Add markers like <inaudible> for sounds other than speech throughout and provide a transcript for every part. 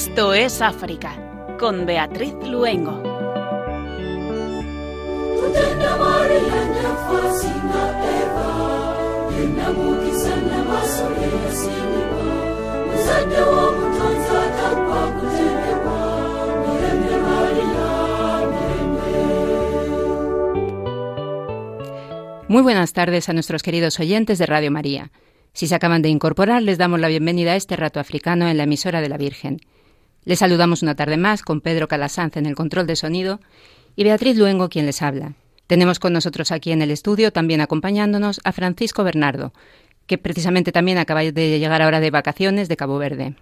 Esto es África, con Beatriz Luengo. Muy buenas tardes a nuestros queridos oyentes de Radio María. Si se acaban de incorporar, les damos la bienvenida a este rato africano en la emisora de la Virgen. Les saludamos una tarde más con Pedro Calasanz en el control de sonido y Beatriz Luengo quien les habla. Tenemos con nosotros aquí en el estudio, también acompañándonos, a Francisco Bernardo, que precisamente también acaba de llegar ahora de vacaciones de Cabo Verde.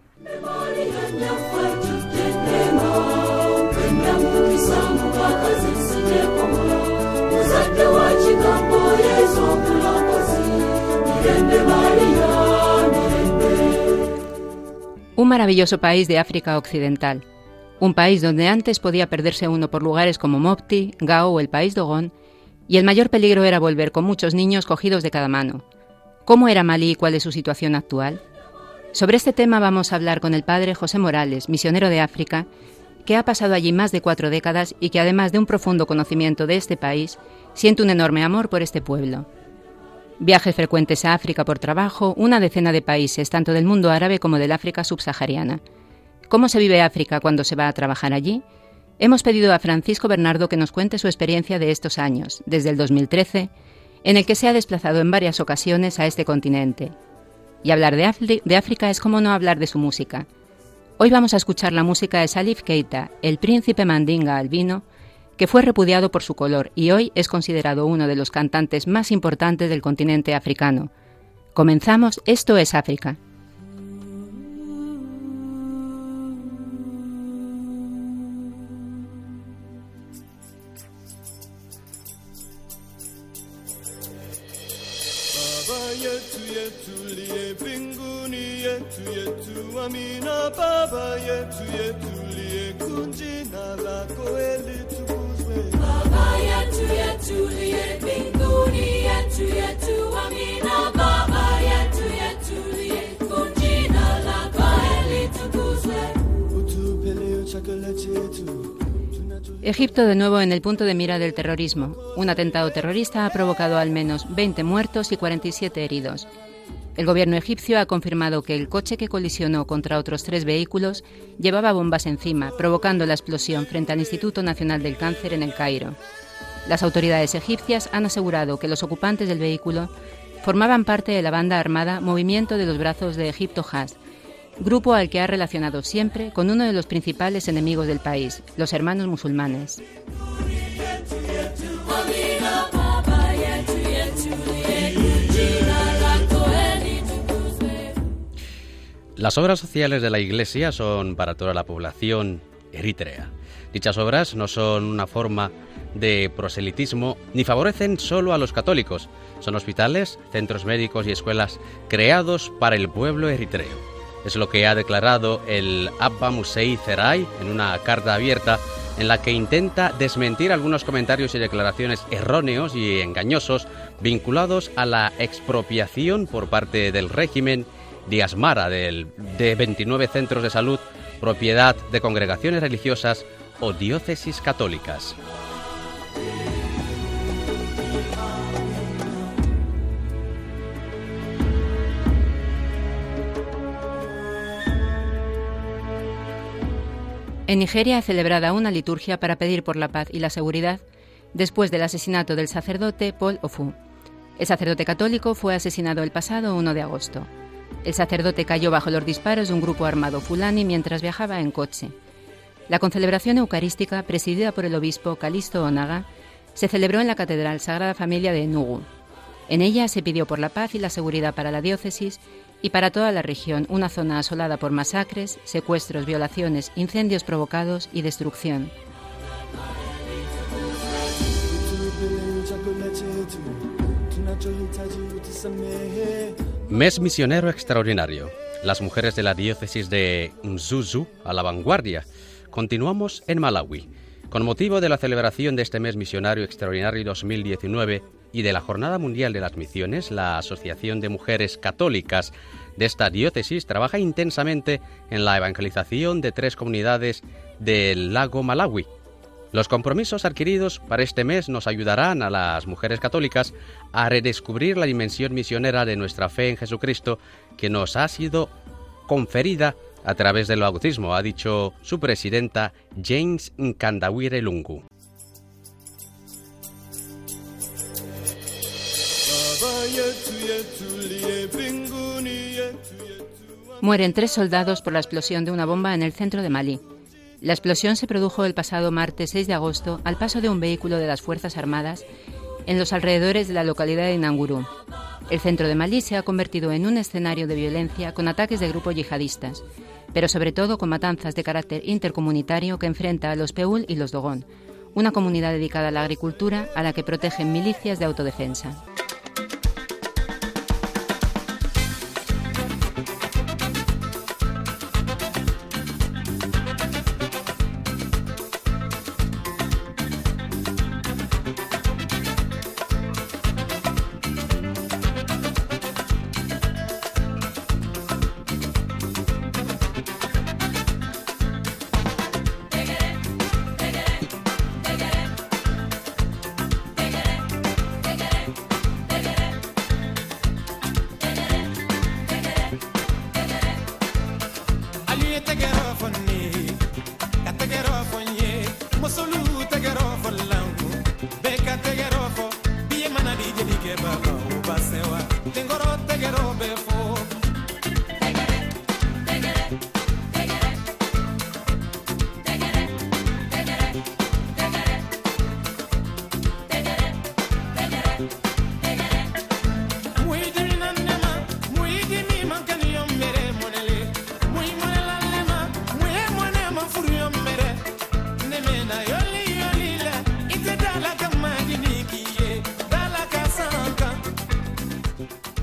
Un maravilloso país de África Occidental. Un país donde antes podía perderse uno por lugares como Mopti, Gao o el país Dogón, y el mayor peligro era volver con muchos niños cogidos de cada mano. ¿Cómo era Malí y cuál es su situación actual? Sobre este tema vamos a hablar con el padre José Morales, misionero de África, que ha pasado allí más de cuatro décadas y que además de un profundo conocimiento de este país, siente un enorme amor por este pueblo. Viajes frecuentes a África por trabajo, una decena de países, tanto del mundo árabe como del África subsahariana. ¿Cómo se vive África cuando se va a trabajar allí? Hemos pedido a Francisco Bernardo que nos cuente su experiencia de estos años, desde el 2013, en el que se ha desplazado en varias ocasiones a este continente. Y hablar de, de África es como no hablar de su música. Hoy vamos a escuchar la música de Salif Keita, el príncipe mandinga albino, que fue repudiado por su color y hoy es considerado uno de los cantantes más importantes del continente africano. Comenzamos, esto es África. Egipto de nuevo en el punto de mira del terrorismo. Un atentado terrorista ha provocado al menos 20 muertos y 47 heridos. El gobierno egipcio ha confirmado que el coche que colisionó contra otros tres vehículos llevaba bombas encima, provocando la explosión frente al Instituto Nacional del Cáncer en el Cairo. Las autoridades egipcias han asegurado que los ocupantes del vehículo formaban parte de la banda armada Movimiento de los Brazos de Egipto Has, grupo al que ha relacionado siempre con uno de los principales enemigos del país, los hermanos musulmanes. Las obras sociales de la Iglesia son para toda la población eritrea. Dichas obras no son una forma de proselitismo ni favorecen solo a los católicos. Son hospitales, centros médicos y escuelas creados para el pueblo eritreo. Es lo que ha declarado el Abba Musei Zerai en una carta abierta en la que intenta desmentir algunos comentarios y declaraciones erróneos y engañosos vinculados a la expropiación por parte del régimen de Asmara de 29 centros de salud, propiedad de congregaciones religiosas o diócesis católicas. En Nigeria ha celebrada una liturgia para pedir por la paz y la seguridad después del asesinato del sacerdote Paul Ofu. El sacerdote católico fue asesinado el pasado 1 de agosto. El sacerdote cayó bajo los disparos de un grupo armado fulani mientras viajaba en coche. La concelebración eucarística, presidida por el obispo Calisto Onaga, se celebró en la Catedral Sagrada Familia de Enugu. En ella se pidió por la paz y la seguridad para la diócesis y para toda la región una zona asolada por masacres, secuestros, violaciones, incendios provocados y destrucción. Mes misionero extraordinario. Las mujeres de la diócesis de Nzuzu a la vanguardia. Continuamos en Malawi. Con motivo de la celebración de este mes misionario extraordinario 2019 y de la Jornada Mundial de las Misiones, la Asociación de Mujeres Católicas de esta diócesis trabaja intensamente en la evangelización de tres comunidades del lago Malawi. Los compromisos adquiridos para este mes nos ayudarán a las mujeres católicas a redescubrir la dimensión misionera de nuestra fe en Jesucristo que nos ha sido conferida a través del bautismo, ha dicho su presidenta James Nkandawire Lungu. Mueren tres soldados por la explosión de una bomba en el centro de Malí. La explosión se produjo el pasado martes 6 de agosto al paso de un vehículo de las Fuerzas Armadas en los alrededores de la localidad de Nangurú. El centro de Malí se ha convertido en un escenario de violencia con ataques de grupos yihadistas, pero sobre todo con matanzas de carácter intercomunitario que enfrenta a los Peul y los Dogón, una comunidad dedicada a la agricultura a la que protegen milicias de autodefensa.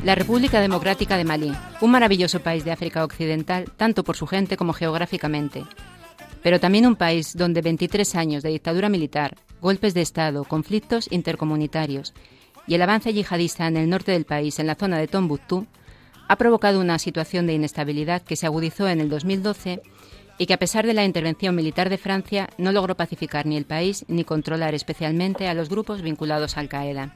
La República Democrática de Malí, un maravilloso país de África Occidental, tanto por su gente como geográficamente, pero también un país donde 23 años de dictadura militar, golpes de Estado, conflictos intercomunitarios y el avance yihadista en el norte del país, en la zona de Tombuctú, ha provocado una situación de inestabilidad que se agudizó en el 2012 y que a pesar de la intervención militar de Francia no logró pacificar ni el país ni controlar especialmente a los grupos vinculados a Al-Qaeda.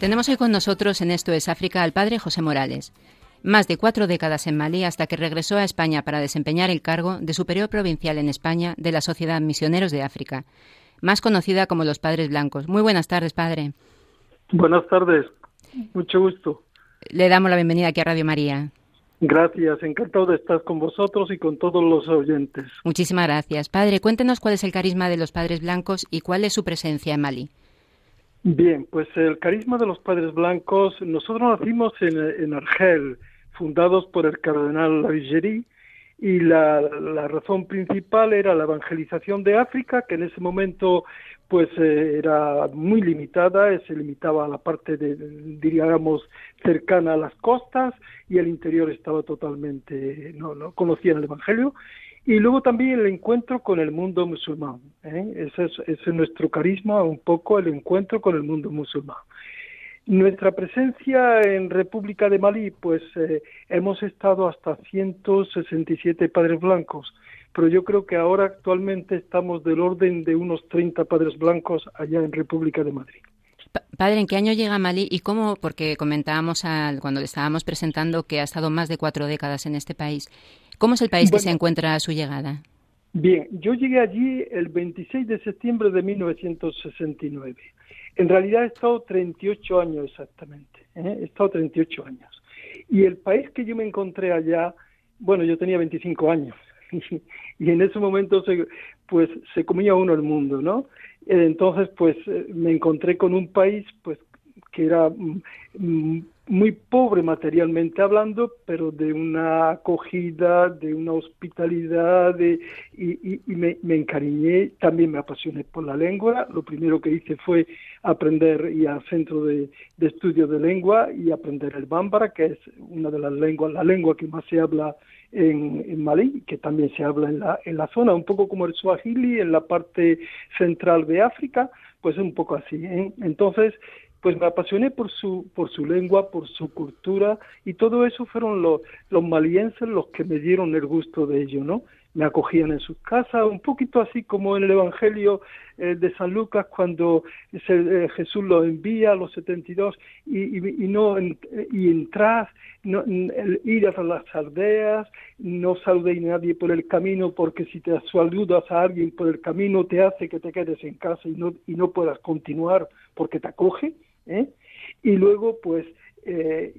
Tenemos hoy con nosotros en Esto es África al padre José Morales. Más de cuatro décadas en Malí hasta que regresó a España para desempeñar el cargo de superior provincial en España de la Sociedad Misioneros de África, más conocida como los Padres Blancos. Muy buenas tardes, padre. Buenas tardes, mucho gusto. Le damos la bienvenida aquí a Radio María. Gracias, encantado de estar con vosotros y con todos los oyentes. Muchísimas gracias. Padre, cuéntenos cuál es el carisma de los Padres Blancos y cuál es su presencia en Malí. Bien, pues el carisma de los padres blancos, nosotros nacimos en, Argel, fundados por el cardenal Lavigeri, y la, razón principal era la evangelización de África, que en ese momento pues eh, era muy limitada, se limitaba a la parte de, diríamos, cercana a las costas y el interior estaba totalmente, no, no conocían el Evangelio y luego también el encuentro con el mundo musulmán. ¿eh? Ese, es, nuestro carisma, un poco el encuentro con el mundo musulmán. Nuestra presencia en República de Malí, pues eh, hemos estado hasta 167 padres blancos, pero yo creo que ahora actualmente estamos del orden de unos 30 padres blancos allá en República de Madrid. Padre, ¿en qué año llega Malí y cómo? Porque comentábamos cuando le estábamos presentando que ha estado más de cuatro décadas en este país. ¿Cómo es el país que se encuentra a su llegada? Bien, yo llegué allí el 26 de septiembre de 1969. En realidad he estado 38 años exactamente. ¿eh? He estado 38 años. Y el país que yo me encontré allá, bueno, yo tenía 25 años. <laughs> <laughs> y en ese momento se, pues se comía uno el mundo, ¿no? Entonces, pues me encontré con un país, pues que era mm, mm, muy pobre materialmente hablando, pero de una acogida, de una hospitalidad, de, y, me, encariñé, también me apasioné por la lengua. Lo primero que hice fue aprender y al centro de, estudio de lengua y aprender el bámbara, que es una de las lenguas, la lengua que más se habla en, Malí, que también se habla en la, en la zona, un poco como el swahili en la parte central de África, pues un poco así. ¿eh? Entonces, pues me apasioné por su, por su lengua, por su cultura, y todo eso fueron los, los malienses los que me dieron el gusto de ello, ¿no? Me acogían en sus casas, un poquito así como en el Evangelio eh, de San Lucas, cuando eh, Jesús los envía a los 72 y, y, y no y entrar, no, ir a las aldeas, no saludéis a nadie por el camino, porque si te saludas a alguien por el camino te hace que te quedes en casa y no, y no puedas continuar porque te acoge ¿eh? Y luego, pues, eh,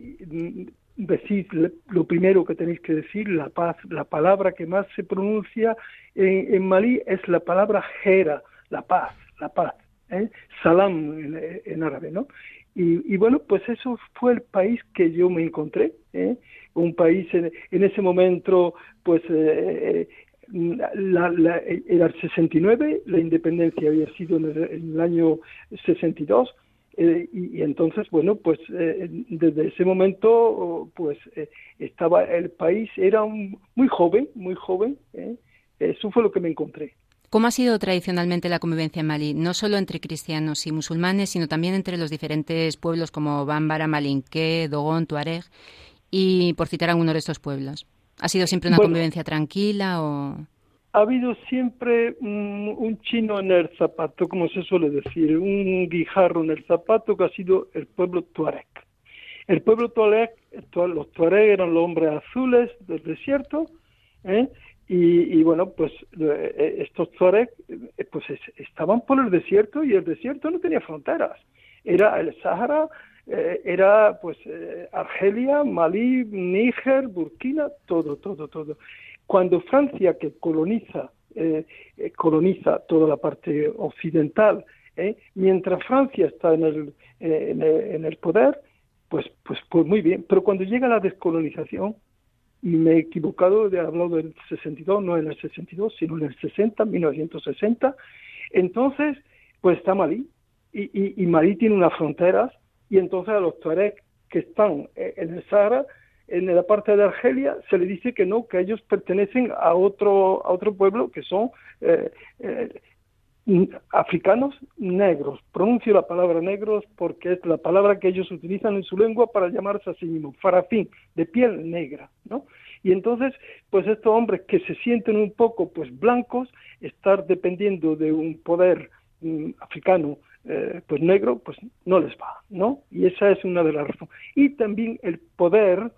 decir lo primero que tenéis que decir, la paz, la palabra que más se pronuncia en, Malí es la palabra jera, la paz, la paz, ¿eh? salam en, árabe, ¿no? Y, bueno, pues eso fue el país que yo me encontré, ¿eh? un país en, ese momento, pues eh, la, la, era el 69, la independencia había sido en el, en el año 62, eh, y, entonces, bueno, pues eh, desde ese momento, pues eh, estaba el país, era un, muy joven, muy joven, eso fue lo que me encontré. ¿Cómo ha sido tradicionalmente la convivencia en Malí, no solo entre cristianos y musulmanes, sino también entre los diferentes pueblos como Bámbara, Malinqué, Dogón, Tuareg, y por citar alguno de estos pueblos? ¿Ha sido siempre una convivencia tranquila o...? Ha habido siempre un, chino en el zapato, como se suele decir, un guijarro en el zapato que ha sido el pueblo tuareg. El pueblo tuareg, los tuareg eran los hombres azules del desierto, ¿eh? y, bueno, pues eh, estos tuareg eh, pues estaban por el desierto y el desierto no tenía fronteras. Era el Sahara, era pues Argelia, Malí, Níger, Burkina, todo, todo, todo. Cuando Francia, que coloniza, eh, eh, coloniza toda la parte occidental, eh, mientras Francia está en el, en el, poder, pues, pues, pues muy bien. Pero cuando llega la descolonización, y me he equivocado, he hablado del 62, no en el 62, sino en el 60, 1960, entonces, pues está Malí, y, y, y Malí tiene unas fronteras, y entonces a los tuareg que están en el Sahara en la parte de Argelia se le dice que no, que ellos pertenecen a otro, a otro pueblo que son eh, eh, africanos negros. Pronuncio la palabra negros porque es la palabra que ellos utilizan en su lengua para llamarse a sí mismos, farafín, de piel negra, ¿no? Y entonces, pues estos hombres que se sienten un poco, pues blancos, estar dependiendo de un poder mm, africano eh, pues negro, pues no les va, ¿no? Y esa es una de las razones. Y también el poder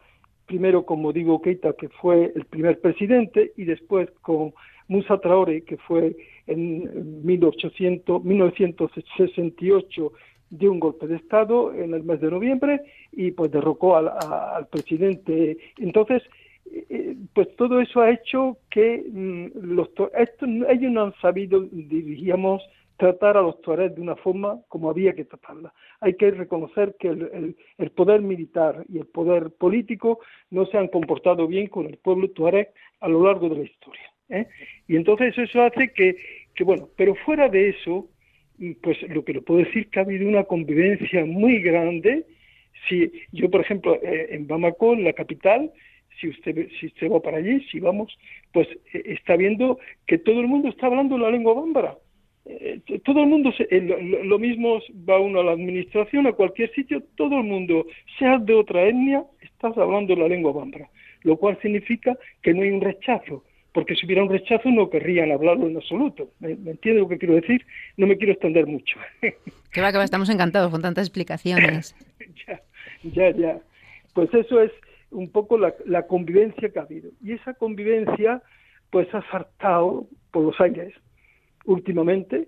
primero como digo Keita, que fue el primer presidente, y después con Musa Traore, que fue en 1800, 1968 de un golpe de Estado en el mes de noviembre y pues derrocó al, al presidente. Entonces, eh, pues todo eso ha hecho que mm, los, esto, ellos no han sabido, diríamos, tratar a los tuareg de una forma como había que tratarla. Hay que reconocer que el, poder militar y el poder político no se han comportado bien con el pueblo tuareg a lo largo de la historia. ¿eh? Y entonces eso hace que, bueno, pero fuera de eso, pues lo que le puedo decir que ha habido una convivencia muy grande. Si yo, por ejemplo, eh, en Bamako, en la capital, si usted si usted va para allí, si vamos, pues eh, está viendo que todo el mundo está hablando la lengua bámbara eh, todo el mundo, eh, lo, mismo va uno a la administración, a cualquier sitio, todo el mundo, sea de otra etnia, estás hablando la lengua bambara, lo cual significa que no hay un rechazo, porque si hubiera un rechazo no querrían hablarlo en absoluto. ¿Me, entiende lo que quiero decir? No me quiero extender mucho. <laughs> que va, que va, estamos encantados con tantas explicaciones. <laughs> ya, ya, ya. Pues eso es un poco la, la convivencia que ha habido. Y esa convivencia, pues ha saltado por los aires últimamente,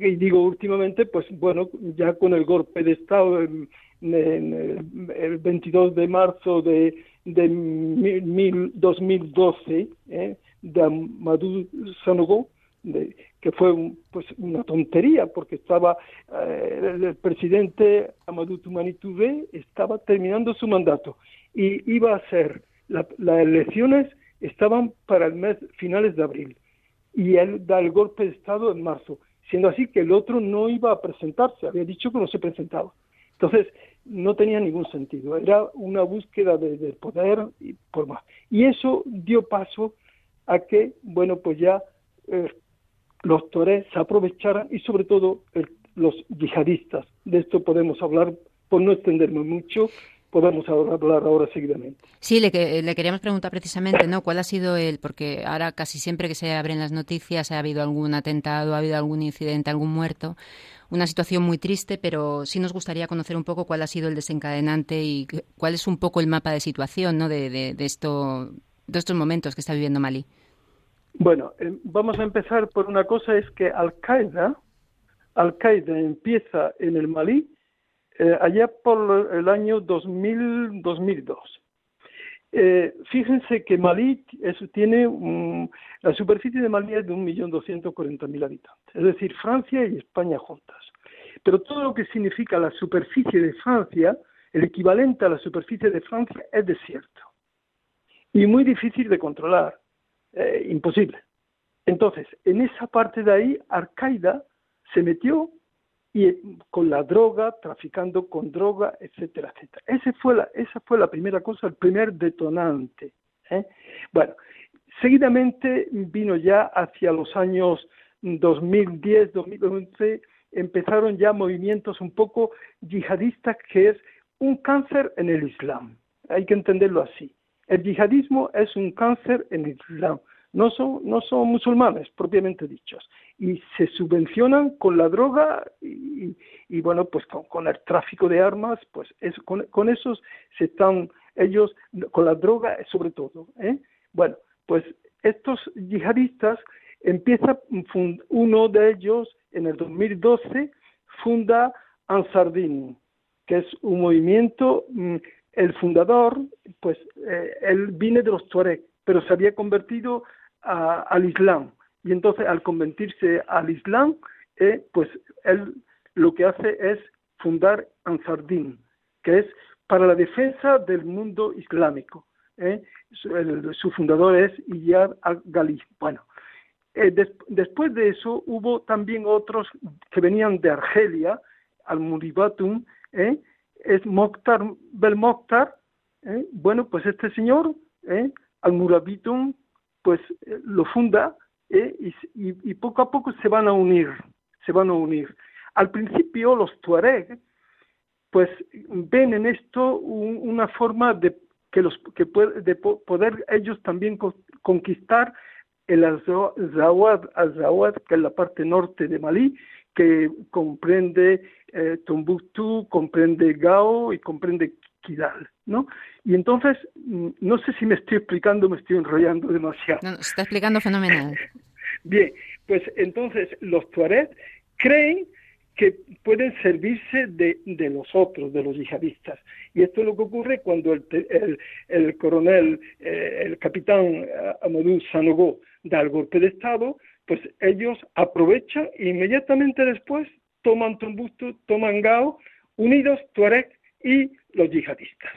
y digo últimamente, pues bueno, ya con el golpe de Estado en, el 22 de marzo de, de mil, 2012 ¿eh? de Amadou Sanogo, que fue pues una tontería porque estaba eh, el, presidente Amadou Toumani estaba terminando su mandato y iba a ser las elecciones estaban para el mes finales de abril y él da el golpe de estado en marzo siendo así que el otro no iba a presentarse había dicho que no se presentaba entonces no tenía ningún sentido era una búsqueda de, poder y por más y eso dio paso a que bueno pues ya eh, los torés se aprovecharan y sobre todo los yihadistas. De esto podemos hablar, por no extenderme mucho, podemos hablar ahora seguidamente. Sí, le, le, queríamos preguntar precisamente, ¿no? ¿Cuál ha sido el, porque ahora casi siempre que se abren las noticias ha habido algún atentado, ha habido algún incidente, algún muerto, una situación muy triste, pero sí nos gustaría conocer un poco cuál ha sido el desencadenante y cuál es un poco el mapa de situación, ¿no? De, de, de esto, de estos momentos que está viviendo Malí. Bueno, eh, vamos a empezar por una cosa, es que Al-Qaeda, Al-Qaeda empieza en el Malí eh, allá por el año 2000, 2002. Eh, fíjense que Malí tiene la superficie de Malí es de 1.240.000 habitantes, es decir, Francia y España juntas. Pero todo lo que significa la superficie de Francia, el equivalente a la superficie de Francia, es desierto y muy difícil de controlar. Eh, imposible. Entonces, en esa parte de ahí, Al-Qaeda se metió y con la droga, traficando con droga, etcétera, etcétera. Ese fue la, esa fue la primera cosa, el primer detonante. ¿eh? Bueno, seguidamente vino ya hacia los años 2010, 2011, empezaron ya movimientos un poco yihadistas, que es un cáncer en el Islam. Hay que entenderlo así. El yihadismo es un cáncer en el Islam. No son, no son musulmanes, propiamente dichos. Y se subvencionan con la droga y, bueno, pues con, el tráfico de armas, pues con, con, esos se están ellos, con la droga sobre todo. ¿eh? Bueno, pues estos yihadistas empieza, uno de ellos en el 2012 funda Ansardin, que es un movimiento mm, el fundador, pues eh, él viene de los Tuareg, pero se había convertido al Islam. Y entonces al convertirse al Islam, eh, pues él lo que hace es fundar Ansardin, que es para la defensa del mundo islámico. Eh. Su, fundador es Iyad al-Ghali. Bueno, después de eso hubo también otros que venían de Argelia, al-Muribatum, eh, es Mokhtar Bel Mokhtar, ¿eh? bueno, pues este señor, ¿eh? Pues eh, lo funda ¿eh? y, poco a poco se van a unir, se van a unir. Al principio los Tuareg, pues ven en esto una forma de que los que de poder ellos también conquistar el Azawad, Azawad, que es la parte norte de Malí, que comprende eh, Tombuctú, comprende Gao y comprende ¿no? Y entonces, mm, no sé si me estoy explicando, me estoy enrollando demasiado. No, se está explicando fenomenal. <laughs> Bien, pues entonces los Tuareg creen que pueden servirse de, de, los otros, de los yihadistas. Y esto es lo que ocurre cuando el, el, el coronel, eh, el capitán eh, Amadou Sanogo da el golpe de Estado, pues ellos aprovechan e inmediatamente después toman Tombuctú, toman Gao, unidos Tuareg y los yihadistas,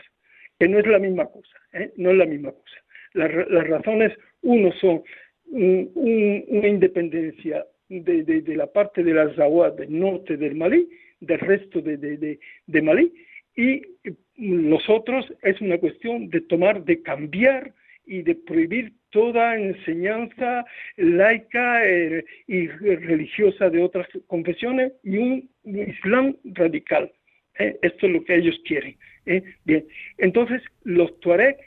que no es la misma cosa, ¿eh? no es la misma cosa. Las, razones, uno son una independencia de, la parte de la Zawad del norte del Malí, del resto de, de Malí, y los otros es una cuestión de tomar, de cambiar y de prohibir toda enseñanza laica eh, y religiosa de otras confesiones y un Islam radical. ¿Eh? Esto es lo que ellos quieren. ¿eh? Bien, entonces los Tuareg,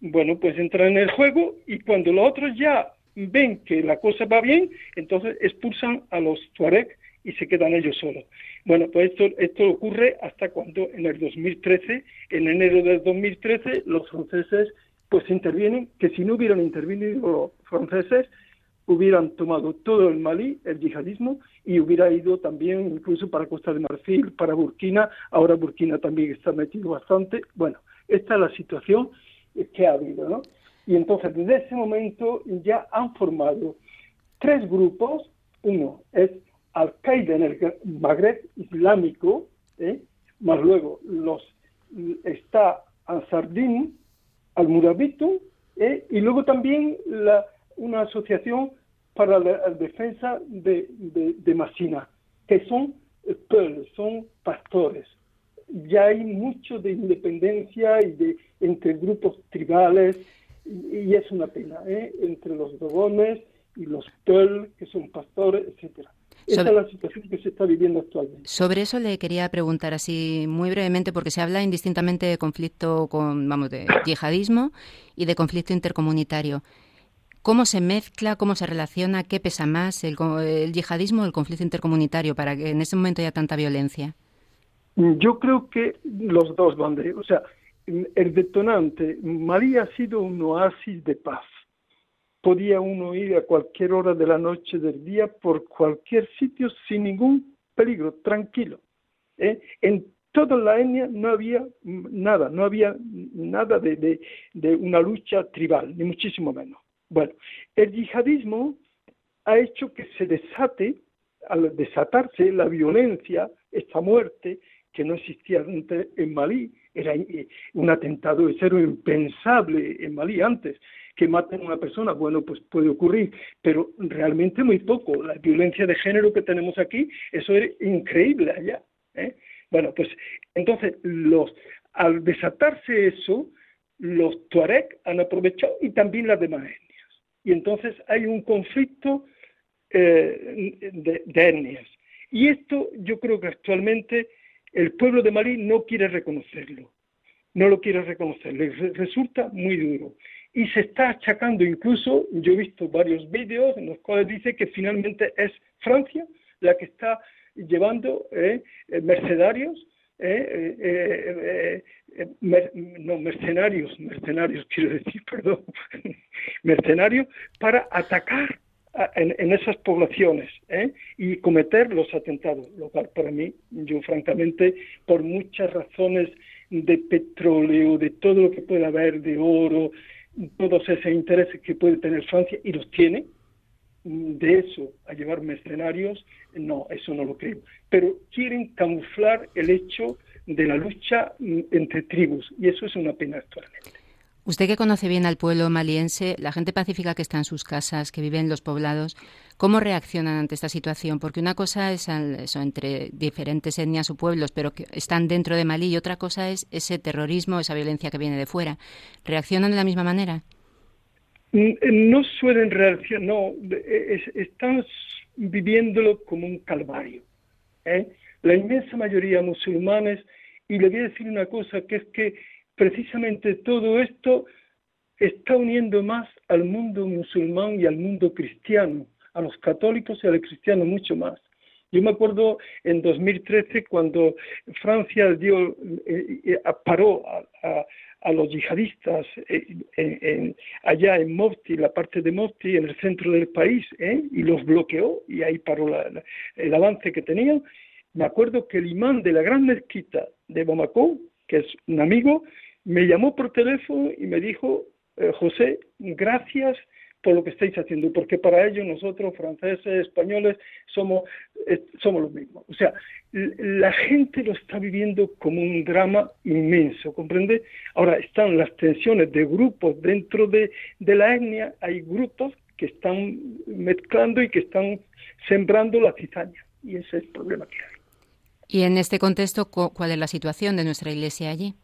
bueno, pues entran en el juego y cuando los otros ya ven que la cosa va bien, entonces expulsan a los Tuareg y se quedan ellos solos. Bueno, pues esto, esto ocurre hasta cuando en el 2013, en enero del 2013, los franceses pues intervienen, que si no hubieran intervenido los franceses, hubieran tomado todo el Malí, el yihadismo, y hubiera ido también incluso para Costa de Marfil, para Burkina, ahora Burkina también está metido bastante. Bueno, esta es la situación que ha habido, ¿no? Y entonces desde ese momento ya han formado tres grupos, Uno es Al-Qaeda en el Magreb islámico, ¿eh? más luego los está Ansardin, Al-Murabito, ¿eh? y luego también la, una asociación para la defensa de, de, de Masina, que son pueblos, son pastores. Ya hay mucho de independencia y de entre grupos tribales y, es una pena, ¿eh? entre los dogones y los Pearl, que son pastores, etcétera. Esa es la situación que se está viviendo actualmente. Sobre eso le quería preguntar así muy brevemente, porque se habla indistintamente de conflicto con, vamos, de yihadismo y de conflicto intercomunitario. ¿Cómo se mezcla, cómo se relaciona, qué pesa más, el, el yihadismo o el conflicto intercomunitario para que en ese momento haya tanta violencia? Yo creo que los dos van o sea, el detonante, Malí ha sido un oasis de paz. Podía uno ir a cualquier hora de la noche, del día, por cualquier sitio sin ningún peligro, tranquilo. ¿eh? En toda la etnia no había nada, no había nada de, una lucha tribal, ni muchísimo menos. Bueno, el yihadismo ha hecho que se desate, al desatarse la violencia, esta muerte que no existía en Malí, era eh, un atentado de cero impensable en Malí antes. Que maten a una persona, bueno, pues puede ocurrir, pero realmente muy poco. La violencia de género que tenemos aquí, eso es increíble allá. ¿eh? Bueno, pues entonces los, al desatarse eso, los tuareg han aprovechado y también las demás. Y entonces hay un conflicto eh, de, de etnias. Y esto yo creo que actualmente el pueblo de Malí no quiere reconocerlo, no lo quiere reconocer, le resulta muy duro. Y se está achacando incluso, yo he visto varios vídeos en los cuales dice que finalmente es Francia la que está llevando eh, eh, mercenarios, eh, no, mercenarios, mercenarios quiero decir, <laughs> perdón, mercenarios para atacar en, esas poblaciones ¿eh? y cometer los atentados, lo cual para mí, yo francamente, por muchas razones de petróleo, de todo lo que pueda haber, de oro, todos esos intereses que puede tener Francia, y los tiene, de eso a llevar mercenarios, no, eso no lo creo. Pero quieren camuflar el hecho de la lucha entre tribus, y eso es una pena actualmente. Usted que conoce bien al pueblo maliense, la gente pacífica que está en sus casas, que vive en los poblados, ¿cómo reaccionan ante esta situación? Porque una cosa es eso, entre diferentes etnias o pueblos, pero que están dentro de Malí, y otra cosa es ese terrorismo, esa violencia que viene de fuera. ¿Reaccionan de la misma manera? Eh, no suelen reaccionar, no, están viviéndolo como un calvario. ¿eh? La inmensa mayoría musulmanes, y le voy a decir una cosa, que es que precisamente todo esto está uniendo más al mundo musulmán y al mundo cristiano, a los católicos y a los cristianos mucho más. Yo me acuerdo en 2013 cuando Francia dio, eh, eh, paró a, los yihadistas eh, allá en Mofti, la parte de Mofti, en el centro del país, y los bloqueó y ahí paró el avance que tenían. Me acuerdo que el imán de la gran mezquita de Bamako, que es un amigo, me llamó por teléfono y me dijo, José, gracias por lo que estáis haciendo, porque para ello nosotros, franceses, españoles, somos, eh, somos los mismos. O sea, la gente lo está viviendo como un drama inmenso, ¿comprende? Ahora están las tensiones de grupos dentro de, de la etnia, hay grupos que están mezclando y que están sembrando la cizaña, y ese es el problema que hay. Y en este contexto, ¿cuál es la situación de nuestra iglesia allí?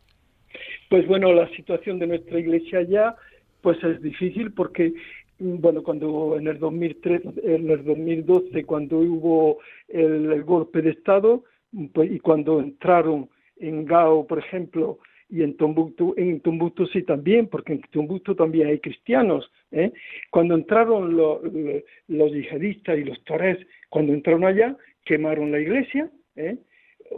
Pues bueno, la situación de nuestra iglesia ya pues es difícil porque bueno, cuando en el 2003, en el 2012, cuando hubo el, golpe de Estado pues, y cuando entraron en Gao, por ejemplo, y en Tombuctú, en Tombuctú sí también, porque en Tombuctú también hay cristianos. ¿eh? Cuando entraron los yihadistas y los torres, cuando entraron allá, quemaron la iglesia, ¿eh?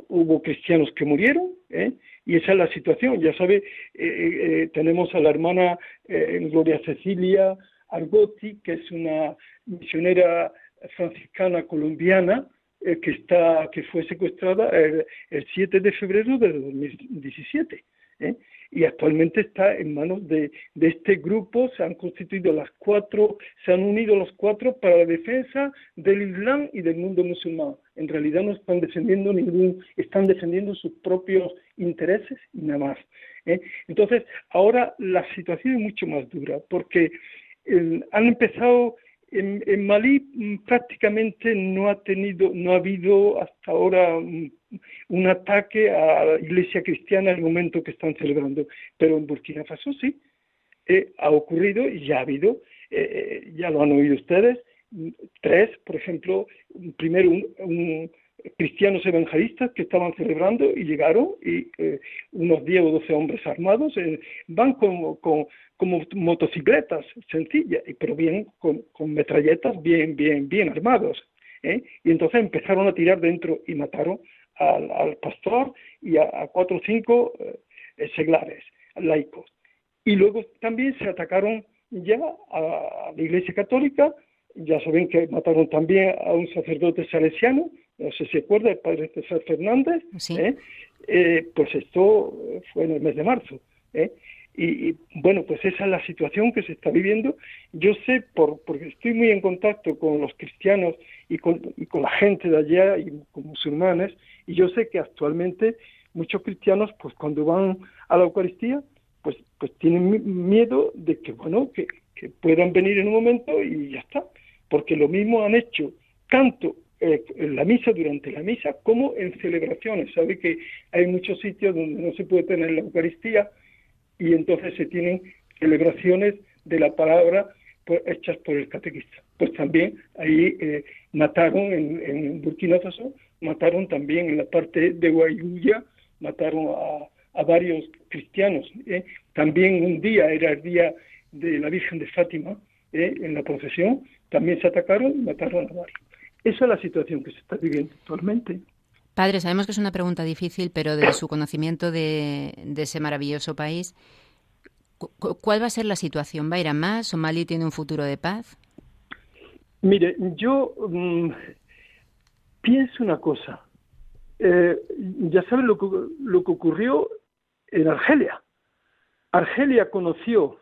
hubo cristianos que murieron, ¿eh? y esa es la situación. Ya sabe, eh, eh, tenemos a la hermana Gloria Cecilia Argotti, que es una misionera franciscana colombiana, que, está, que fue secuestrada el, 7 de febrero de 2017. ¿eh? y actualmente está en manos de, de, este grupo, se han constituido las cuatro, se han unido los cuatro para la defensa del Islam y del mundo musulmán. En realidad no están defendiendo ningún, están defendiendo sus propios intereses y nada más. ¿eh? Entonces, ahora la situación es mucho más dura, porque eh, han empezado en, en, Malí mm, prácticamente no ha tenido, no ha habido hasta ahora mm, un ataque a la iglesia cristiana el momento que están celebrando, pero en Burkina Faso sí, eh, ha ocurrido y ya ha habido, eh, eh, ya lo han oído ustedes, tres, por ejemplo, primero un, cristianos evangelistas que estaban celebrando y llegaron y unos 10 o 12 hombres armados van como, como motocicletas sencillas, pero bien con, con metralletas bien, bien, bien armados. Y entonces empezaron a tirar dentro y mataron al, pastor y a, cuatro o cinco eh, seglares laicos. Y luego también se atacaron ya a, la Iglesia Católica, ya saben que mataron también a un sacerdote salesiano, no sé si se acuerda, el padre César Fernández, ¿eh? Eh, pues esto fue en el mes de marzo. Y, bueno, pues esa es la situación que se está viviendo. Yo sé, por, porque estoy muy en contacto con los cristianos y con, y con la gente de allá y con musulmanes, y yo sé que actualmente muchos cristianos, pues cuando van a la Eucaristía, pues, pues tienen miedo de que, bueno, que, puedan venir en un momento y ya está. Porque lo mismo han hecho tanto eh, en la misa, durante la misa, como en celebraciones. Sabe que hay muchos sitios donde no se puede tener la Eucaristía y entonces se tienen celebraciones de la palabra hechas por el catequista. Pues también ahí eh, mataron en, en Burkina Faso mataron también en la parte de Guayuya, mataron a, varios cristianos. ¿eh? También un día, era el día de la Virgen de Fátima, ¿eh? en la procesión, también se atacaron y mataron a varios. Esa es la situación que se está viviendo actualmente. Padre, sabemos que es una pregunta difícil, pero de su conocimiento de, ese maravilloso país, ¿cuál va a ser la situación? ¿Va a ir a más? ¿Somalia tiene un futuro de paz? Mire, yo mm, piense una cosa. Eh, ya saben lo que, lo que ocurrió en Argelia. Argelia conoció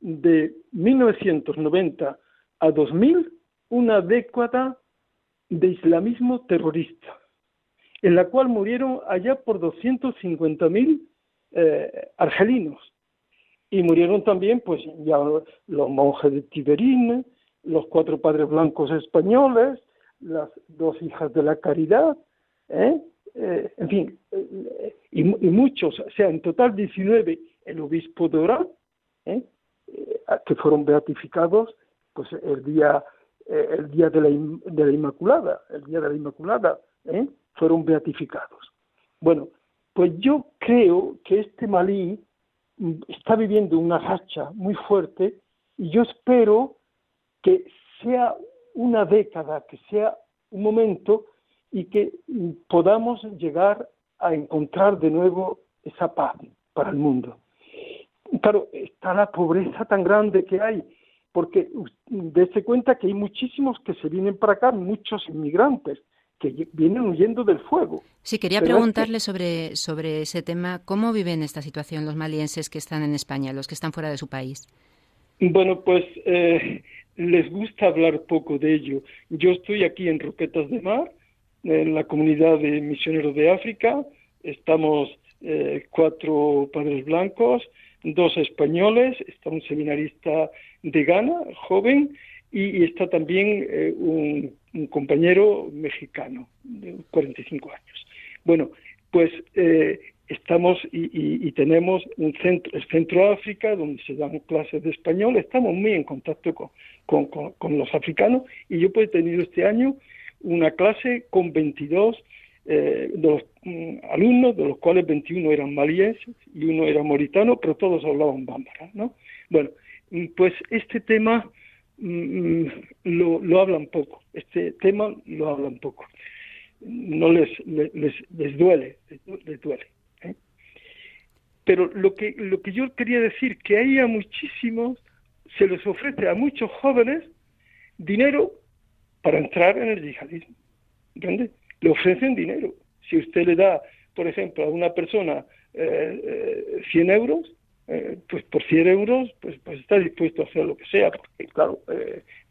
de 1990 a 2000 una década de islamismo terrorista, en la cual murieron allá por 250.000 eh, argelinos. Y murieron también, pues, ya los monjes de Tiberín, los cuatro padres blancos españoles, las dos hijas de la caridad, ¿eh? Eh, en fin, eh, y, muchos, o sea, en total 19, el obispo de Orán, que fueron beatificados pues el día el día de la, de la Inmaculada, el día de la Inmaculada, fueron beatificados. Bueno, pues yo creo que este Malí mm, está viviendo una racha muy fuerte y yo espero que sea una década, que sea un momento y que podamos llegar a encontrar de nuevo esa paz para el mundo. Claro, está la pobreza tan grande que hay, porque dése cuenta que hay muchísimos que se vienen para acá, muchos inmigrantes que vienen huyendo del fuego. Sí, quería preguntarle sobre, sobre ese tema. ¿Cómo viven esta situación los malienses que están en España, los que están fuera de su país? Bueno, pues eh, les gusta hablar poco de ello. Yo estoy aquí en Roquetas de Mar, en la comunidad de misioneros de África. Estamos eh, cuatro padres blancos, dos españoles, está un seminarista de Ghana, joven, y, está también eh, un, compañero mexicano de 45 años. Bueno, pues eh, estamos y, tenemos un centro, el Centro África, donde se dan clases de español, estamos muy en contacto con, con, los africanos y yo pues he tenido este año una clase con 22 eh, de los, mm, alumnos, de los cuales 21 eran malienses y uno era moritano, pero todos hablaban bámbara, ¿no? Bueno, pues este tema mm, lo, lo hablan poco, este tema lo hablan poco, no les, les, les duele, les duele. Pero lo que, lo que yo quería decir, que hay a muchísimos, se les ofrece a muchos jóvenes dinero para entrar en el yihadismo. ¿Entiende? Le ofrecen dinero. Si usted le da por ejemplo, a una persona eh, 100 eh, euros, eh, pues por 100 euros, pues, pues está dispuesto a hacer lo que sea, porque claro,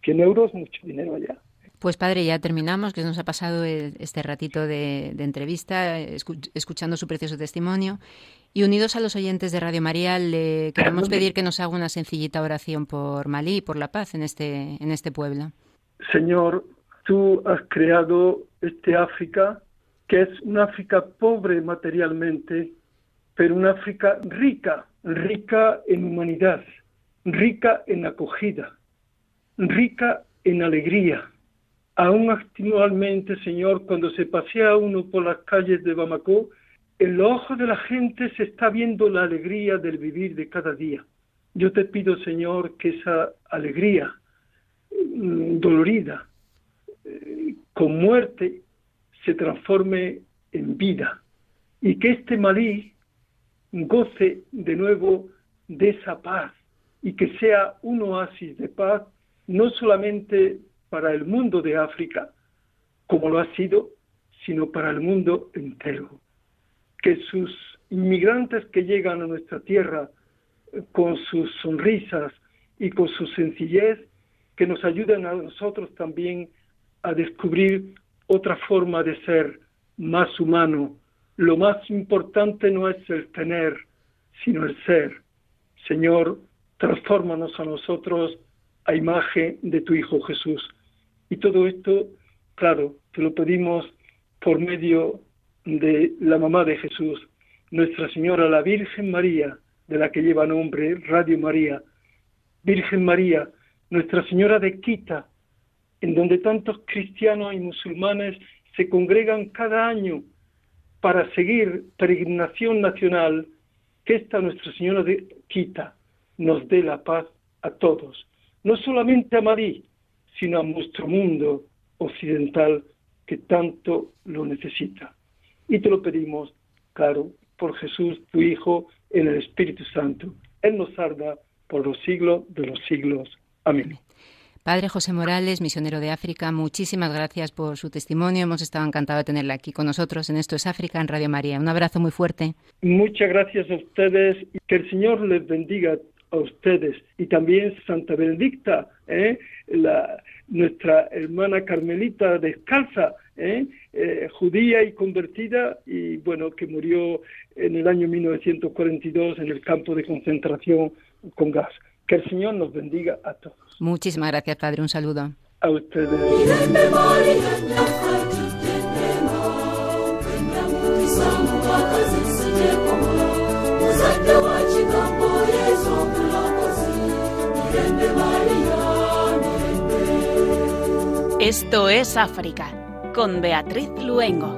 100 euros es mucho dinero allá. Pues padre, ya terminamos, que nos ha pasado este ratito de, entrevista, escuchando su precioso testimonio. Y unidos a los oyentes de Radio María, le queremos pedir que nos haga una sencillita oración por Malí y por la paz en este, en este pueblo. Señor, tú has creado este África, que es una África pobre materialmente, pero una África rica, rica en humanidad, rica en acogida, rica en alegría Aún actualmente, Señor, cuando se pasea uno por las calles de Bamako, en los ojos de la gente se está viendo la alegría del vivir de cada día. Yo te pido, Señor, que esa alegría mm, dolorida, eh, con muerte, se transforme en vida y que este Malí goce de nuevo de esa paz y que sea un oasis de paz, no solamente para el mundo de África, como lo ha sido, sino para el mundo entero. Que sus inmigrantes que llegan a nuestra tierra eh, con sus sonrisas y con su sencillez, que nos ayuden a nosotros también a descubrir otra forma de ser más humano. Lo más importante no es el tener, sino el ser. Señor, transfórmanos a nosotros a imagen de tu Hijo Jesús. Y todo esto, claro, te lo pedimos por medio de la mamá de Jesús, Nuestra Señora, la Virgen María, de la que lleva nombre Radio María. Virgen María, Nuestra Señora de Quita, en donde tantos cristianos y musulmanes se congregan cada año para seguir peregrinación nacional, que esta Nuestra Señora de Quita nos dé la paz a todos, no solamente a María, sino a nuestro mundo occidental que tanto lo necesita. Y te lo pedimos, claro, por Jesús, tu Hijo, en el Espíritu Santo. Él nos salva por los siglos de los siglos. Amén. Padre José Morales, misionero de África, muchísimas gracias por su testimonio. Hemos estado encantados de tenerle aquí con nosotros en Esto es África, en Radio María. Un abrazo muy fuerte. Muchas gracias a ustedes y que el Señor les bendiga a ustedes. Y también Santa Benedicta, ¿eh? la, nuestra hermana Carmelita descalza, ¿eh? Eh, judía y convertida, y bueno, que murió en el año 1942 en el campo de concentración con gas. Que el Señor nos bendiga a todos. Muchísimas gracias, Padre. Un saludo. A ustedes. Esto es África con Beatriz Luengo.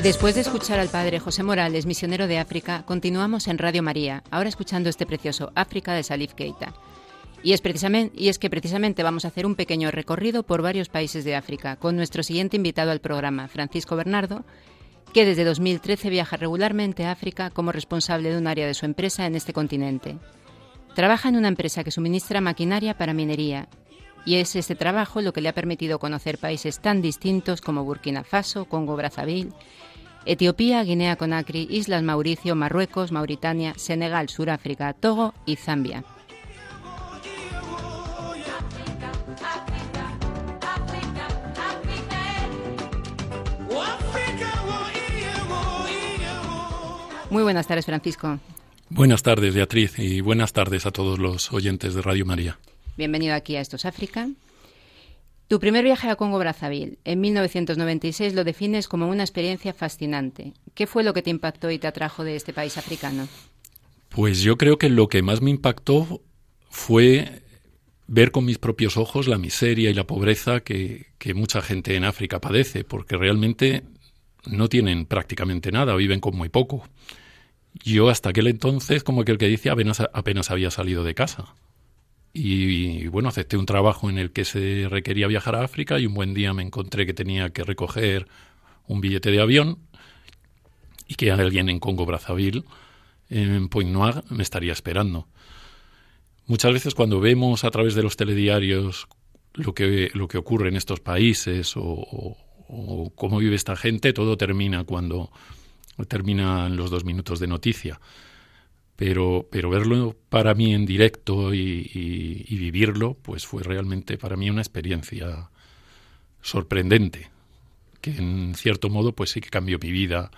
Y después de escuchar al padre José Morales, misionero de África, continuamos en Radio María, ahora escuchando este precioso África de Salif Keita. Y es, precisamente, y es que precisamente vamos a hacer un pequeño recorrido por varios países de África con nuestro siguiente invitado al programa, Francisco Bernardo, que desde 2013 viaja regularmente a África como responsable de un área de su empresa en este continente. Trabaja en una empresa que suministra maquinaria para minería y es este trabajo lo que le ha permitido conocer países tan distintos como Burkina Faso, Congo Brazzaville, Etiopía, Guinea Conakry, Islas Mauricio, Marruecos, Mauritania, Senegal, Suráfrica, Togo y Zambia. Muy buenas tardes, Francisco. Buenas tardes, Beatriz, y buenas tardes a todos los oyentes de Radio María. Bienvenido aquí a Estos África. Tu primer viaje a Congo Brazzaville en 1996 lo defines como una experiencia fascinante. ¿Qué fue lo que te impactó y te atrajo de este país africano? Pues yo creo que lo que más me impactó fue ver con mis propios ojos la miseria y la pobreza que, mucha gente en África padece, porque realmente no tienen prácticamente nada, viven con muy poco. Yo hasta aquel entonces, como que el que dice, apenas había salido de casa. Y, bueno, acepté un trabajo en el que se requería viajar a África y un buen día me encontré que tenía que recoger un billete de avión y que alguien en Congo Brazzaville, en Point Noir, me estaría esperando. Muchas veces cuando vemos a través de los telediarios lo que, lo que ocurre en estos países o, o, o cómo vive esta gente, todo termina cuando terminan los dos minutos de noticia pero, pero verlo para mí en directo y, vivirlo, pues fue realmente para mí una experiencia sorprendente, que en cierto modo pues sí que cambió mi vida,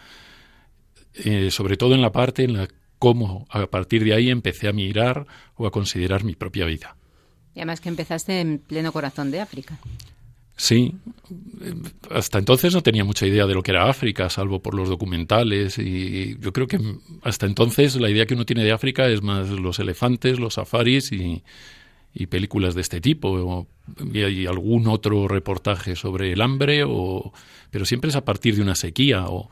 eh, sobre todo en la parte en la cómo a partir de ahí empecé a mirar o a considerar mi propia vida. Y además que empezaste en pleno corazón de África. Sí, hasta entonces no tenía mucha idea de lo que era África, salvo por los documentales y yo creo que hasta entonces la idea que uno tiene de África es más los elefantes, los safaris y, películas de este tipo y hay algún otro reportaje sobre el hambre pero siempre es a partir de una sequía o,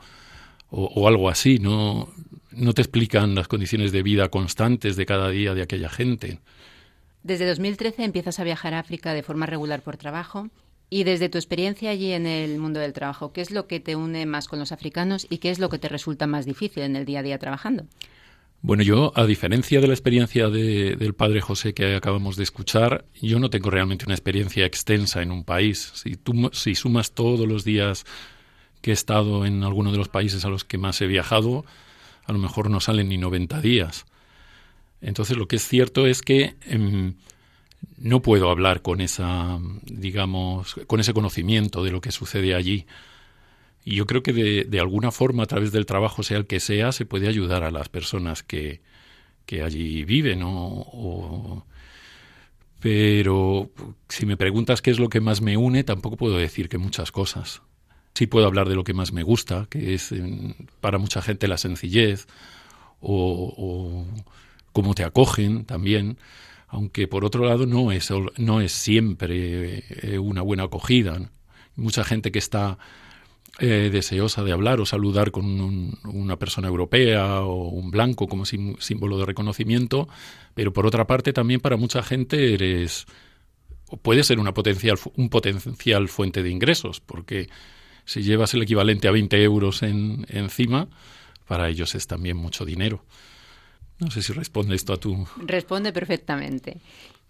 o algo así, no no te explican las condiciones de vida constantes de cada día de aquella gente. Desde 2013 empiezas a viajar a África de forma regular por trabajo y desde tu experiencia allí en el mundo del trabajo, ¿qué es lo que te une más con los africanos y qué es lo que te resulta más difícil en el día a día trabajando? Bueno, yo, a diferencia de la experiencia del padre José que acabamos de escuchar, yo no tengo realmente una experiencia extensa en un país. Si, si sumas todos los días que he estado en alguno de los países a los que más he viajado, a lo mejor no salen ni 90 días. Entonces, lo que es cierto es que em, no puedo hablar con esa, digamos, con ese conocimiento de lo que sucede allí. Y yo creo que de, alguna forma, a través del trabajo, sea el que sea, se puede ayudar a las personas que, que allí viven. O, Pero si me preguntas qué es lo que más me une, tampoco puedo decir que muchas cosas. Sí puedo hablar de lo que más me gusta, que es para mucha gente la sencillez o, o cómo te acogen también aunque por otro lado no es, no es siempre eh, una buena acogida. Mucha gente que está eh, deseosa de hablar o saludar con una persona europea o un blanco como símbolo de reconocimiento, pero por otra parte también para mucha gente eres puede ser una potencial, un potencial fuente de ingresos, porque si llevas el equivalente a 20 euros en, encima, para ellos es también mucho dinero. No sé si responde esto a tu... Responde perfectamente.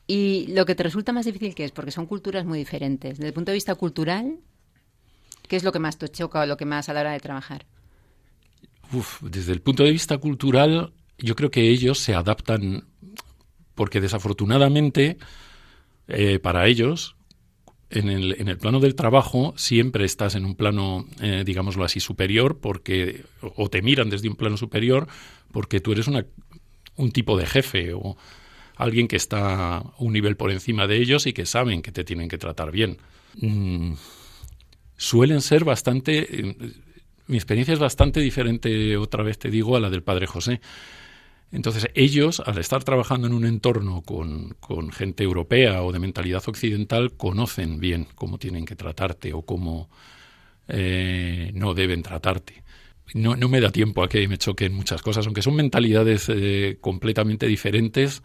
Y lo que te resulta más difícil que es, porque son culturas muy diferentes. Desde el punto de vista cultural, ¿qué es lo que más te choca o lo que más a la hora de trabajar? Uf, desde el punto de vista cultural, yo creo que ellos se adaptan, porque desafortunadamente, eh, para ellos, en el, en el, plano del trabajo siempre estás en un plano, eh, digámoslo así, superior, porque o te miran desde un plano superior, porque tú eres una, un tipo de jefe o alguien que está un nivel por encima de ellos y que saben que te tienen que tratar bien. Mm, suelen ser bastante... Eh, mi experiencia es bastante diferente, otra vez te digo, a la del padre José. Entonces, ellos, al estar trabajando en un entorno con, con, gente europea o de mentalidad occidental, conocen bien cómo tienen que tratarte o cómo, eh, no deben tratarte. No, no, me da tiempo a que me choquen muchas cosas, aunque son mentalidades eh, completamente diferentes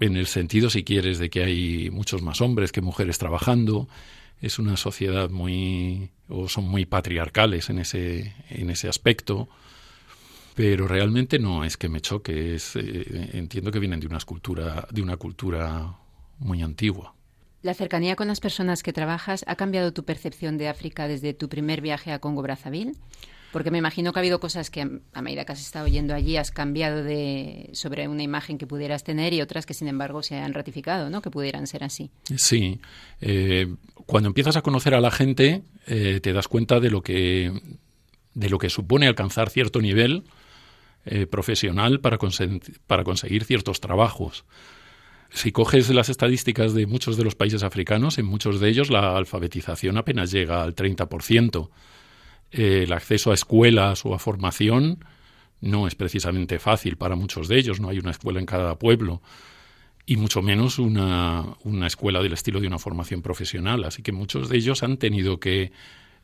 en el sentido, si quieres, de que hay muchos más hombres que mujeres trabajando. Es una sociedad muy, o son muy patriarcales en ese, en ese aspecto pero realmente no es que me choque, es, eh, entiendo que vienen de una cultura, de una cultura muy antigua. ¿La cercanía con las personas que trabajas ha cambiado tu percepción de África desde tu primer viaje a Congo-Brazzaville? Porque me imagino que ha habido cosas que a medida que has estado yendo allí has cambiado de, sobre una imagen que pudieras tener y otras que sin embargo se han ratificado, ¿no? Que pudieran ser así. Sí. Eh, cuando empiezas a conocer a la gente eh, te das cuenta de lo que de lo que supone alcanzar cierto nivel eh, profesional para, para conseguir ciertos trabajos. Si coges las estadísticas de muchos de los países africanos, en muchos de ellos la alfabetización apenas llega al 30%. El acceso a escuelas o a formación no es precisamente fácil para muchos de ellos, no hay una escuela en cada pueblo y mucho menos una, una escuela del estilo de una formación profesional. Así que muchos de ellos han tenido que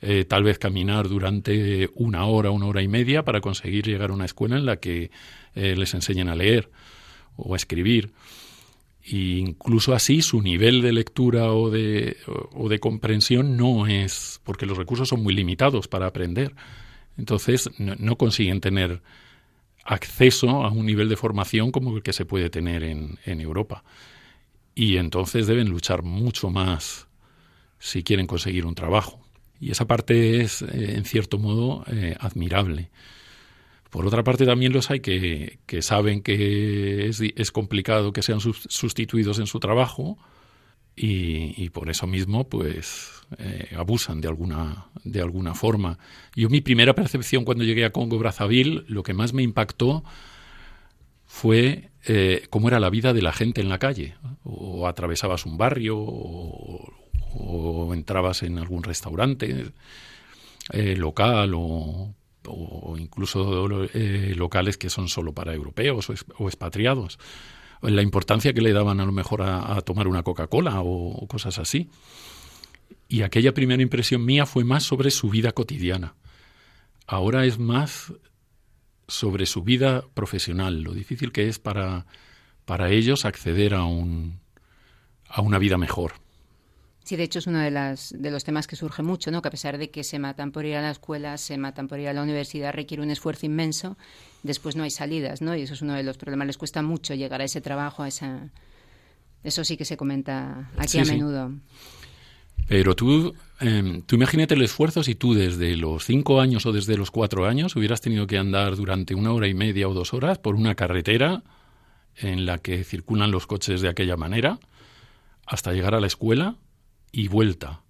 eh, tal vez caminar durante una hora, una hora y media para conseguir llegar a una escuela en la que eh, les enseñen a leer o a escribir. E incluso así su nivel de lectura o de, o de comprensión no es, porque los recursos son muy limitados para aprender. Entonces no, consiguen tener acceso a un nivel de formación como el que se puede tener en, en Europa. Y entonces deben luchar mucho más si quieren conseguir un trabajo. Y esa parte es, eh, en cierto modo, eh, admirable. Por otra parte, también los hay que, que saben que es, complicado que sean sustituidos en su trabajo y, por eso mismo, pues, eh, abusan de alguna, de alguna forma. Yo, mi primera percepción cuando llegué a Congo Brazzaville, lo que más me impactó fue cómo era la vida de la gente en la calle. O atravesabas un barrio, o, o entrabas en algún restaurante eh, local o, incluso eh, locales que son solo para europeos o, expatriados. La importancia que le daban a lo mejor a, tomar una Coca-Cola o, cosas así. Y aquella primera impresión mía fue más sobre su vida cotidiana. Ahora es más sobre su vida profesional, lo difícil que es para, para ellos acceder a, un, a una vida mejor. Sí, de hecho es uno de, las, de los temas que surge mucho, ¿no? que a pesar de que se matan por ir a la escuela, se matan por ir a la universidad, requiere un esfuerzo inmenso, después no hay salidas, ¿no? y eso es uno de los problemas. Les cuesta mucho llegar a ese trabajo, a esa... Eso sí que se comenta aquí a menudo. Pero tú, eh, tú imagínate el esfuerzo si tú desde los cinco años o desde los cuatro años hubieras tenido que andar durante una hora y media o dos horas por una carretera en la que circulan los coches de aquella manera hasta llegar a la escuela y vuelta.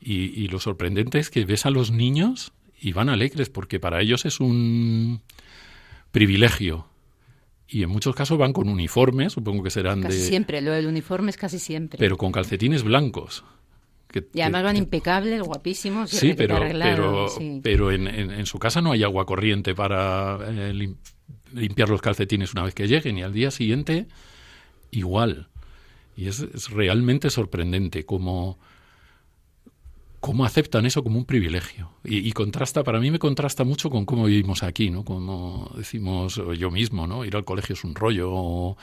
Y, lo sorprendente es que ves a los niños y van alegres porque para ellos es un privilegio. Y en muchos casos van con uniformes, supongo que serán casi de... siempre, lo del uniforme es casi siempre. Pero con calcetines blancos. y además van impecables, guapísimos. Sí, pero, pero, pero en, en, su casa no hay agua corriente para eh, limpiar los calcetines una vez que lleguen y al día siguiente igual. Y es, realmente sorprendente cómo, cómo aceptan eso como un privilegio. Y, contrasta, para mí me contrasta mucho con cómo vivimos aquí, ¿no? Como decimos yo mismo, ¿no? Ir al colegio es un rollo, o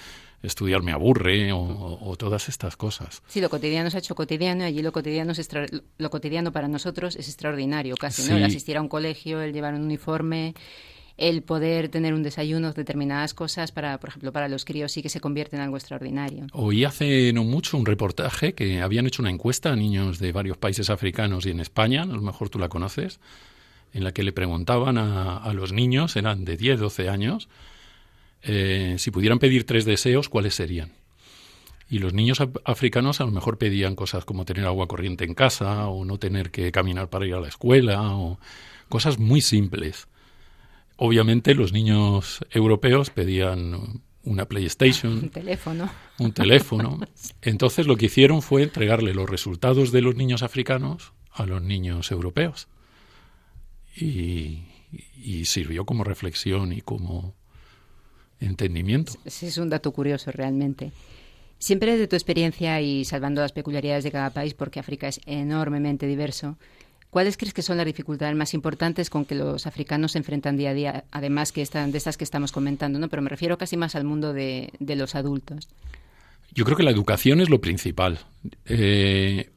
estudiar me aburre, o, todas estas cosas. Sí, lo cotidiano se ha hecho cotidiano, y allí lo cotidiano, es lo cotidiano para nosotros es extraordinario, casi, ¿no? El asistir a un colegio, el llevar un uniforme, el poder tener un desayuno, determinadas cosas, para, por ejemplo, para los críos sí que se convierte en algo extraordinario. Oí hace no mucho un reportaje que habían hecho una encuesta a niños de varios países africanos y en España, a lo mejor tú la conoces, en la que le preguntaban a, los niños, eran de 10, 12 años, eh, si pudieran pedir tres deseos, ¿cuáles serían? Y los niños africanos a lo mejor pedían cosas como tener agua corriente en casa o no tener que caminar para ir a la escuela o cosas muy simples. Obviamente los niños europeos pedían una PlayStation, un teléfono. Un teléfono. <laughs> Entonces lo que hicieron fue entregarle los resultados de los niños africanos a los niños europeos. Y, sirvió como reflexión y como entendimiento. Sí, es un dato curioso realmente. Siempre desde tu experiencia y salvando las peculiaridades de cada país, porque África es enormemente diverso, ¿Cuáles crees que son las dificultades más importantes con que los africanos se enfrentan día a día, además que están, de estas que estamos comentando, ¿no? pero me refiero casi más al mundo de, los adultos? Yo creo que la educación es lo principal. Eh,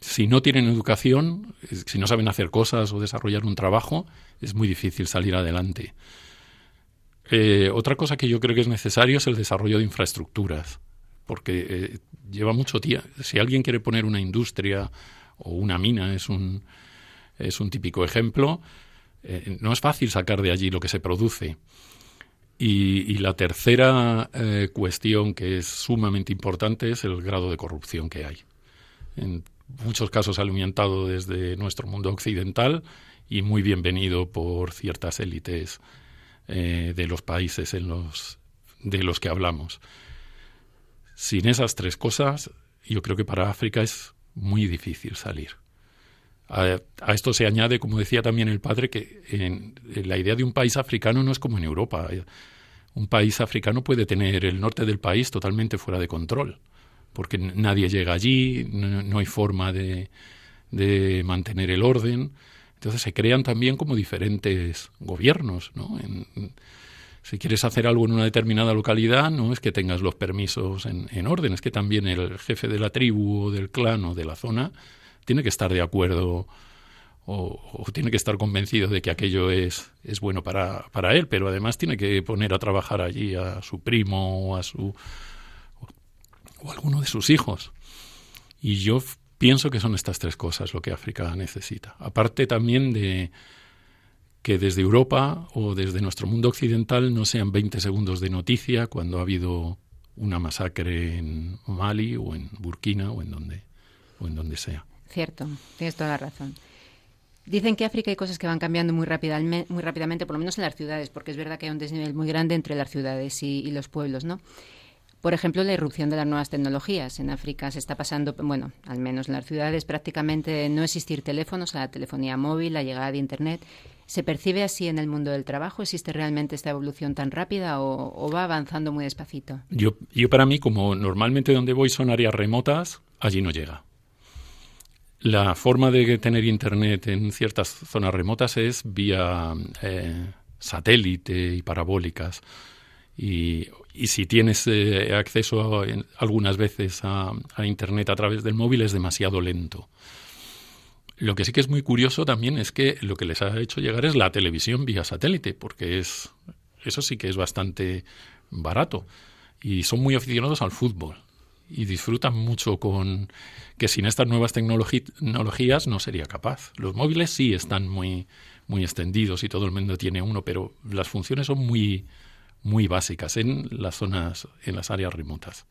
si no tienen educación, si no saben hacer cosas o desarrollar un trabajo, es muy difícil salir adelante. Eh, otra cosa que yo creo que es necesario es el desarrollo de infraestructuras, porque eh, lleva mucho tiempo. Si alguien quiere poner una industria o una mina, es un, es un típico ejemplo, eh, no es fácil sacar de allí lo que se produce. Y, la tercera cuestión que es sumamente importante es el grado de corrupción que hay. En muchos casos alimentado desde nuestro mundo occidental y muy bienvenido por ciertas élites eh, de los países en los, de los que hablamos. Sin esas tres cosas, yo creo que para África es muy difícil salir. A, esto se añade, como decía también el padre, que en, la idea de un país africano no es como en Europa. Un país africano puede tener el norte del país totalmente fuera de control, porque nadie llega allí, no, hay forma de, de mantener el orden. Entonces se crean también como diferentes gobiernos, ¿no? Si quieres hacer algo en una determinada localidad, no es que tengas los permisos en, orden, es que también el jefe de la tribu o del clan o de la zona tiene que estar de acuerdo o, tiene que estar convencido de que aquello es, es bueno para, para él, pero además tiene que poner a trabajar allí a su primo o a su o alguno de sus hijos. Y yo Pienso que son estas tres cosas lo que África necesita. Aparte también de que desde Europa o desde nuestro mundo occidental no sean 20 segundos de noticia cuando ha habido una masacre en Mali o en Burkina o en donde, o en donde sea. Cierto, tienes toda la razón. Dicen que África hay cosas que van cambiando muy, muy rápidamente, por lo menos en las ciudades, porque es verdad que hay un desnivel muy grande entre las ciudades y, y los pueblos, ¿no? Por ejemplo, la irrupción de las nuevas tecnologías. En África se está pasando, bueno, al menos en las ciudades, prácticamente no existir teléfonos, a la telefonía móvil, la llegada de Internet. ¿Se percibe así en el mundo del trabajo? ¿Existe realmente esta evolución tan rápida o, va avanzando muy despacito? Yo, yo para mí, como normalmente donde voy son áreas remotas, allí no llega. La forma de tener Internet en ciertas zonas remotas es vía eh, satélite y parabólicas. Y y si tienes eh, acceso algunas veces a, Internet a través del móvil es demasiado lento. Lo que sí que es muy curioso también es que lo que les ha hecho llegar es la televisión vía satélite, porque es eso sí que es bastante barato. Y son muy aficionados al fútbol y disfrutan mucho con que sin estas nuevas tecnologías no sería capaz. Los móviles sí están muy, muy extendidos y todo el mundo tiene uno, pero las funciones son muy, muy básicas en las zonas, en las áreas remotas.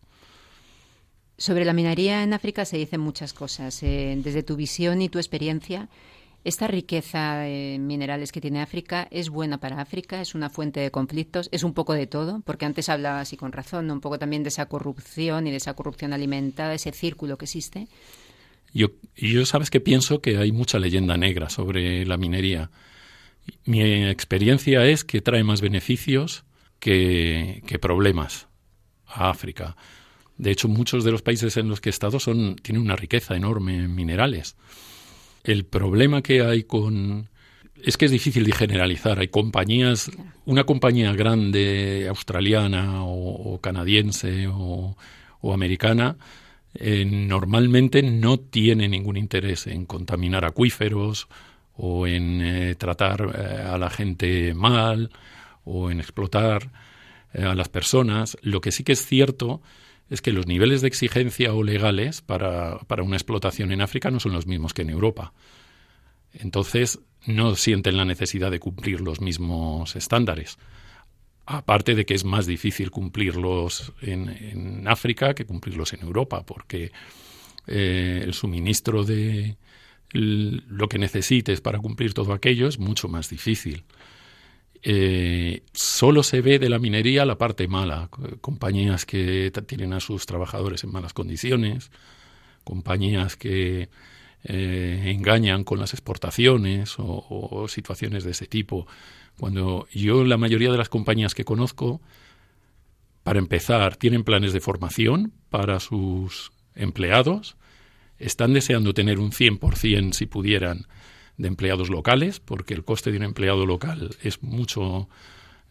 Sobre la minería en África se dicen muchas cosas. Eh, desde tu visión y tu experiencia, ¿esta riqueza de minerales que tiene África es buena para África? ¿Es una fuente de conflictos? ¿Es un poco de todo? Porque antes hablabas, y con razón, un poco también de esa corrupción y de esa corrupción alimentada, ese círculo que existe. Yo, yo sabes que pienso que hay mucha leyenda negra sobre la minería. Mi experiencia es que trae más beneficios que, problemas a África. De hecho, muchos de los países en los que he estado son, tienen una riqueza enorme en minerales. El problema que hay con... Es que es difícil de generalizar. Hay compañías, una compañía grande australiana o, canadiense o, americana, eh, normalmente no tiene ningún interés en contaminar acuíferos o en eh, tratar eh, a la gente mal o en explotar a las personas. Lo que sí que es cierto es que los niveles de exigencia o legales para, para una explotación en África no son los mismos que en Europa. Entonces, no sienten la necesidad de cumplir los mismos estándares. Aparte de que es más difícil cumplirlos en, África que cumplirlos en Europa, porque eh, el suministro de lo que necesites para cumplir todo aquello es mucho más difícil eh, solo se ve de la minería la parte mala, compañías que tienen a sus trabajadores en malas condiciones, compañías que eh, engañan con las exportaciones o, situaciones de ese tipo. Cuando yo la mayoría de las compañías que conozco, para empezar, tienen planes de formación para sus empleados, están deseando tener un 100% si pudieran de empleados locales, porque el coste de un empleado local es mucho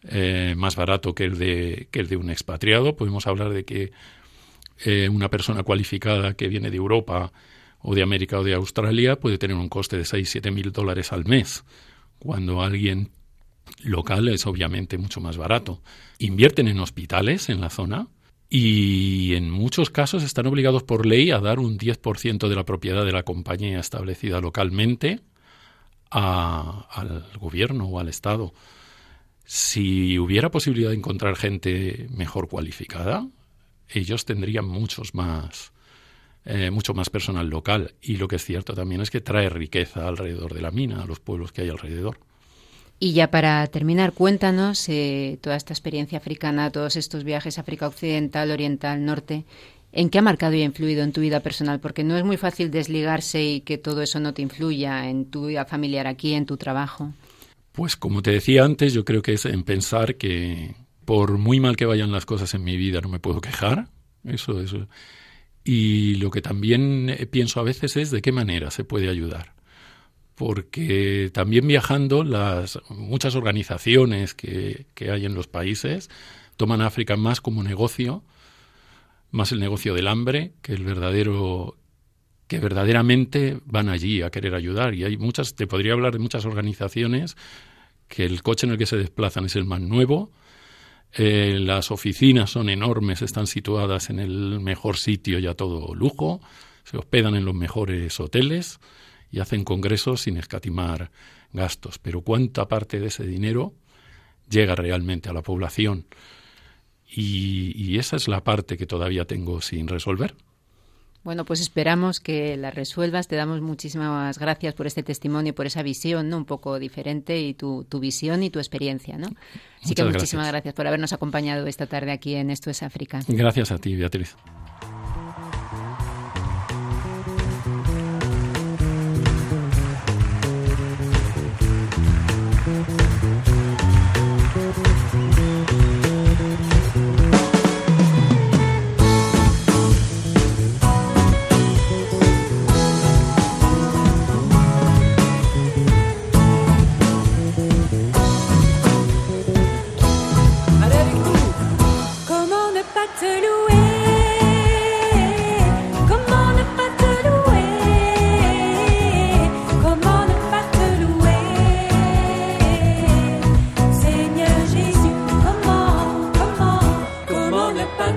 eh, más barato que el, de, que el de un expatriado. Podemos hablar de que eh, una persona cualificada que viene de Europa o de América o de Australia puede tener un coste de 6, 7 mil dólares al mes, cuando alguien local es obviamente mucho más barato. Invierten en hospitales en la zona y en muchos casos están obligados por ley a dar un 10% de la propiedad de la compañía establecida localmente al gobierno o al Estado. Si hubiera posibilidad de encontrar gente mejor cualificada, ellos tendrían muchos más, eh, mucho más personal local. Y lo que es cierto también es que trae riqueza alrededor de la mina, a los pueblos que hay alrededor. Y ya para terminar, cuéntanos eh, toda esta experiencia africana, todos estos viajes a África Occidental, Oriental, Norte, ¿en qué ha marcado y influido en tu vida personal? Porque no es muy fácil desligarse y que todo eso no te influya en tu vida familiar aquí, en tu trabajo. Pues como te decía antes, yo creo que es en pensar que por muy mal que vayan las cosas en mi vida no me puedo quejar. Eso, eso. Y lo que también eh, pienso a veces es de qué manera se puede ayudar. Porque también viajando, las muchas organizaciones que, que hay en los países toman África más como negocio, más el negocio del hambre, que el verdadero que verdaderamente van allí a querer ayudar. Y hay muchas, te podría hablar de muchas organizaciones que el coche en el que se desplazan es el más nuevo, eh, las oficinas son enormes, están situadas en el mejor sitio y a todo lujo, se hospedan en los mejores hoteles y hacen congresos sin escatimar gastos. Pero ¿cuánta parte de ese dinero llega realmente a la población? Y esa es la parte que todavía tengo sin resolver. Bueno, pues esperamos que la resuelvas. Te damos muchísimas gracias por este testimonio, por esa visión, ¿no? Un poco diferente y tu, tu visión y tu experiencia, ¿no? Así que muchísimas gracias por habernos acompañado esta tarde aquí en Esto es África. Gracias a ti, Beatriz.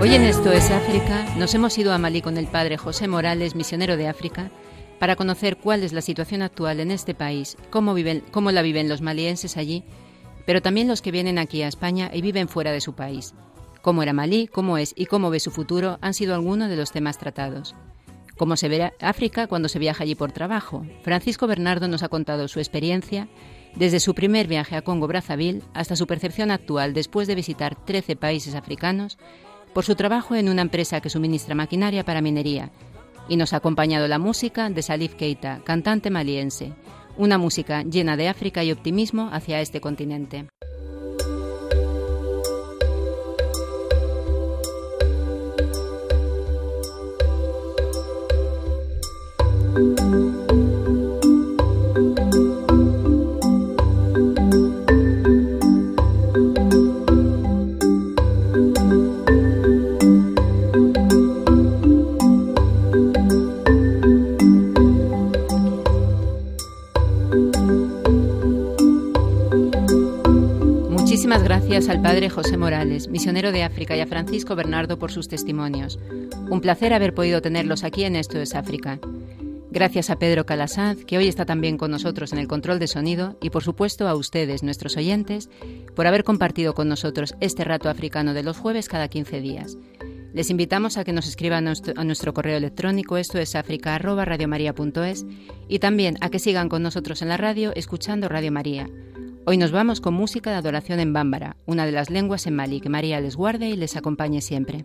Hoy en Esto es África nos hemos ido a Malí con el padre José Morales, misionero de África, para conocer cuál es la situación actual en este país, cómo, viven, la viven los malienses allí, pero también los que vienen aquí a España y viven fuera de su país. Cómo era Malí, cómo es y cómo ve su futuro han sido algunos de los temas tratados. Cómo se ve África cuando se viaja allí por trabajo. Francisco Bernardo nos ha contado su experiencia desde su primer viaje a Congo-Brazzaville hasta su percepción actual después de visitar 13 países africanos por su trabajo en una empresa que suministra maquinaria para minería. Y nos ha acompañado la música de Salif Keita, cantante maliense, una música llena de África y optimismo hacia este continente. Gracias al Padre José Morales, misionero de África, y a Francisco Bernardo por sus testimonios. Un placer haber podido tenerlos aquí en Esto es África. Gracias a Pedro Calasaz, que hoy está también con nosotros en el control de sonido, y por supuesto a ustedes, nuestros oyentes, por haber compartido con nosotros este rato africano de los jueves cada 15 días. Les invitamos a que nos escriban a nuestro, correo electrónico, esto es africa.radiomaria.es, y también a que sigan con nosotros en la radio escuchando Radio María. Hoy nos vamos con música de adoración en bámbara, una de las lenguas en Mali. Que María les guarde y les acompañe siempre.